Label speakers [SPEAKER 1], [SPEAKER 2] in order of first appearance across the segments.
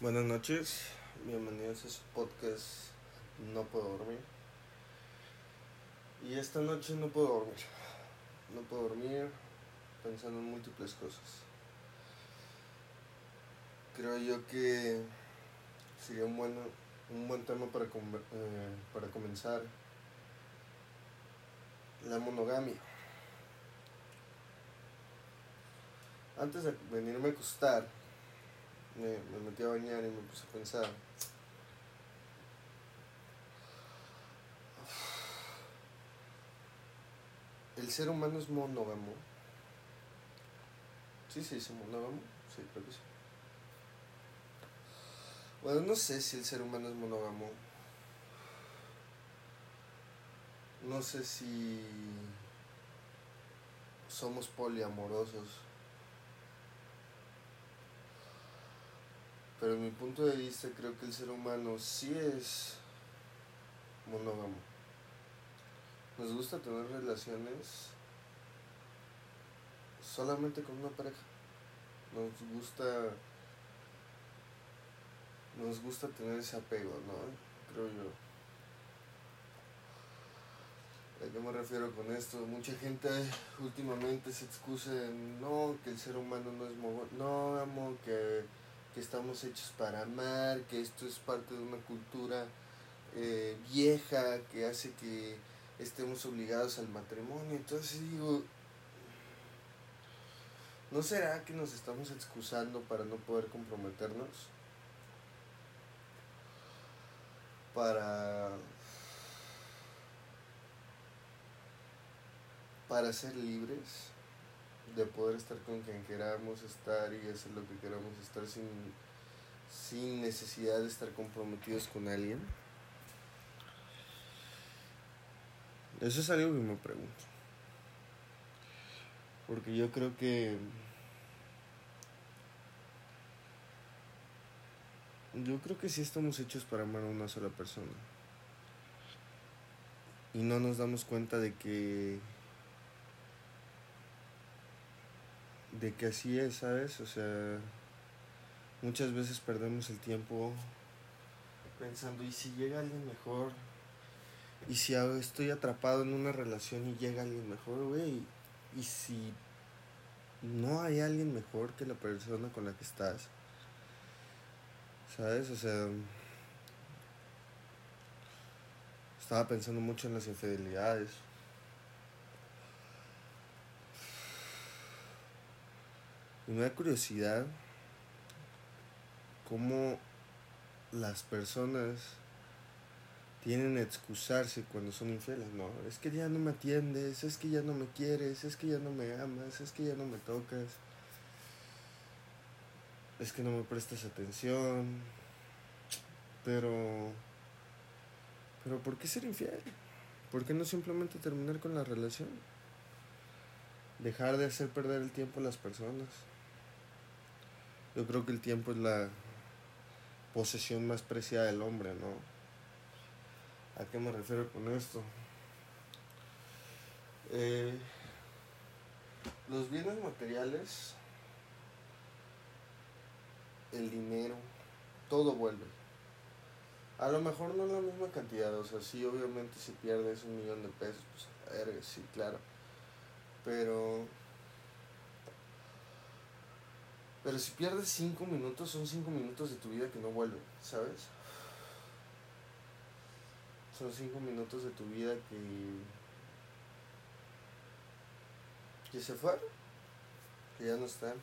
[SPEAKER 1] Buenas noches, bienvenidos a su podcast No puedo dormir. Y esta noche no puedo dormir. No puedo dormir pensando en múltiples cosas. Creo yo que sería un buen, un buen tema para, eh, para comenzar. La monogamia. Antes de venirme a acostar, me, metí a bañar y me puse a pensar. ¿El ser humano es monógamo? Sí, sí, es monógamo. Sí, creo que sí. Bueno, no sé si el ser humano es monógamo. No sé si somos poliamorosos. Pero en mi punto de vista creo que el ser humano sí es monógamo. Nos gusta tener relaciones solamente con una pareja. Nos gusta nos gusta tener ese apego, ¿no? Creo yo. ¿A qué me refiero con esto? Mucha gente últimamente se excusa en no, que el ser humano no es monógamo, que que estamos hechos para amar, que esto es parte de una cultura eh, vieja que hace que estemos obligados al matrimonio. Entonces digo, ¿no será que nos estamos excusando para no poder comprometernos? Para para ser libres de poder estar con quien queramos estar y hacer lo que queramos estar sin, sin necesidad de estar comprometidos con alguien? Eso es algo que me pregunto. Porque yo creo que... Yo creo que sí estamos hechos para amar a una sola persona. Y no nos damos cuenta de que de que así es, ¿sabes? O sea, muchas veces perdemos el tiempo pensando, ¿y si llega alguien mejor? ¿Y si estoy atrapado en una relación y llega alguien mejor, güey? ¿Y si no hay alguien mejor que la persona con la que estás? ¿Sabes? O sea, estaba pensando mucho en las infidelidades. Y me da curiosidad cómo las personas tienen que excusarse cuando son infieles, no, es que ya no me atiendes, es que ya no me quieres, es que ya no me amas, es que ya no me tocas, es que no me prestas atención, pero, pero ¿por qué ser infiel? ¿Por qué no simplemente terminar con la relación? Dejar de hacer perder el tiempo a las personas. Yo creo que el tiempo es la posesión más preciada del hombre, ¿no? ¿A qué me refiero con esto? Eh, los bienes materiales, el dinero, todo vuelve. A lo mejor no la misma cantidad, o sea, sí, obviamente si pierdes un millón de pesos, pues, ver, sí, claro. Pero pero si pierdes cinco minutos, son cinco minutos de tu vida que no vuelven, ¿sabes? Son cinco minutos de tu vida que. que se fueron, que ya no están.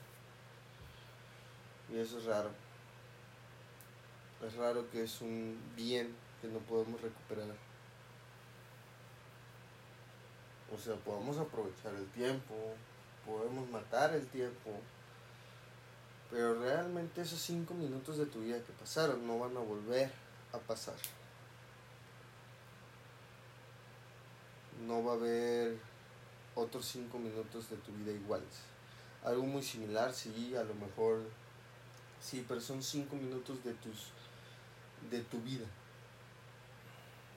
[SPEAKER 1] Y eso es raro. Es raro que es un bien que no podemos recuperar. O sea, podemos aprovechar el tiempo, podemos matar el tiempo, pero realmente esos cinco minutos de tu vida que pasaron no van a volver a pasar. No va a haber otros cinco minutos de tu vida iguales. Algo muy similar, sí, a lo mejor sí, pero son cinco minutos de tus de tu vida.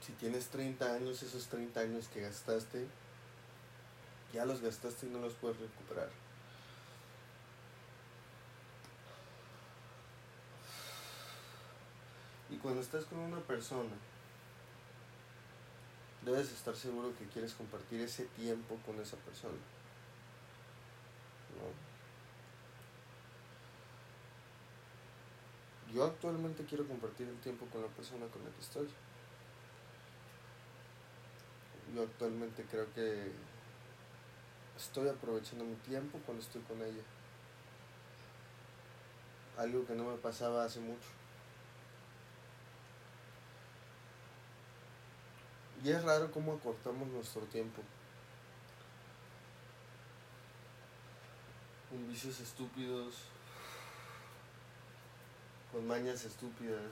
[SPEAKER 1] Si tienes 30 años, esos 30 años que gastaste, ya los gastaste y no los puedes recuperar.。Cuando estás con una persona, debes estar seguro que quieres compartir ese tiempo con esa persona. Yo actualmente quiero compartir el tiempo con la persona con la que estoy. Yo actualmente creo que estoy aprovechando mi tiempo cuando estoy con ella. Algo que no me pasaba hace mucho. Y es raro cómo acortamos nuestro tiempo. Con vicios estúpidos, con mañas estúpidas.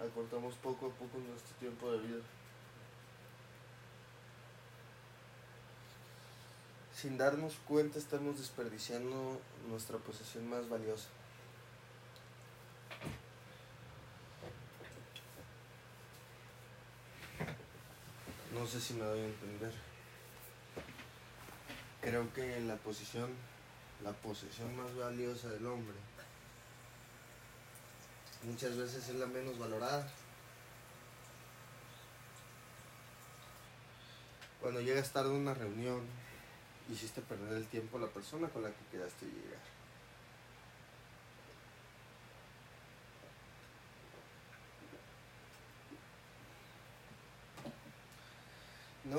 [SPEAKER 1] Acortamos poco a poco nuestro tiempo de vida. Sin darnos cuenta estamos desperdiciando nuestra posesión más valiosa. No sé si me doy a entender. Creo que la posición, la posesión más valiosa del hombre, muchas veces es la menos valorada. Cuando llegas tarde a una reunión, hiciste perder el tiempo a la persona con la que quedaste llegar.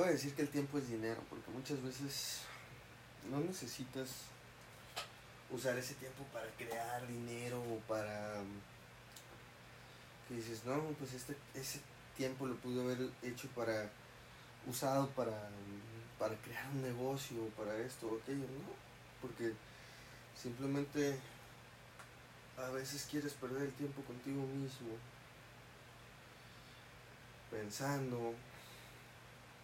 [SPEAKER 1] A decir que el tiempo es dinero, porque muchas veces no necesitas usar ese tiempo para crear dinero o para que dices, no, pues este, ese tiempo lo pude haber hecho para, usado para, para crear un negocio, para esto o aquello, no, porque simplemente a veces quieres perder el tiempo contigo mismo, pensando,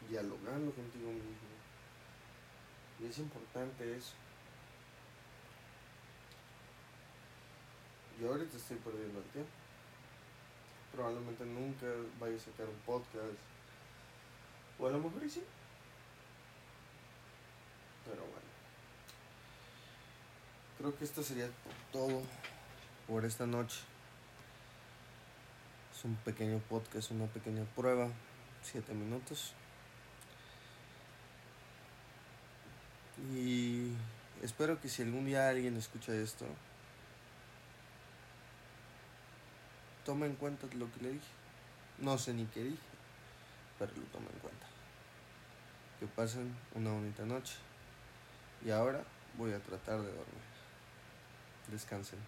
[SPEAKER 1] dialogando contigo mismo. Y es importante eso. Yo ahorita estoy perdiendo el tiempo. Probablemente nunca vaya a sacar un podcast. O a lo mejor sí. Pero bueno. Creo que esto sería todo por esta noche. Es un pequeño podcast, una pequeña prueba. Siete minutos. Y espero que si algún día alguien escucha esto, tome en cuenta lo que le dije. No sé ni qué dije, pero lo tome en cuenta. Que pasen una bonita noche. Y ahora voy a tratar de dormir. Descansen.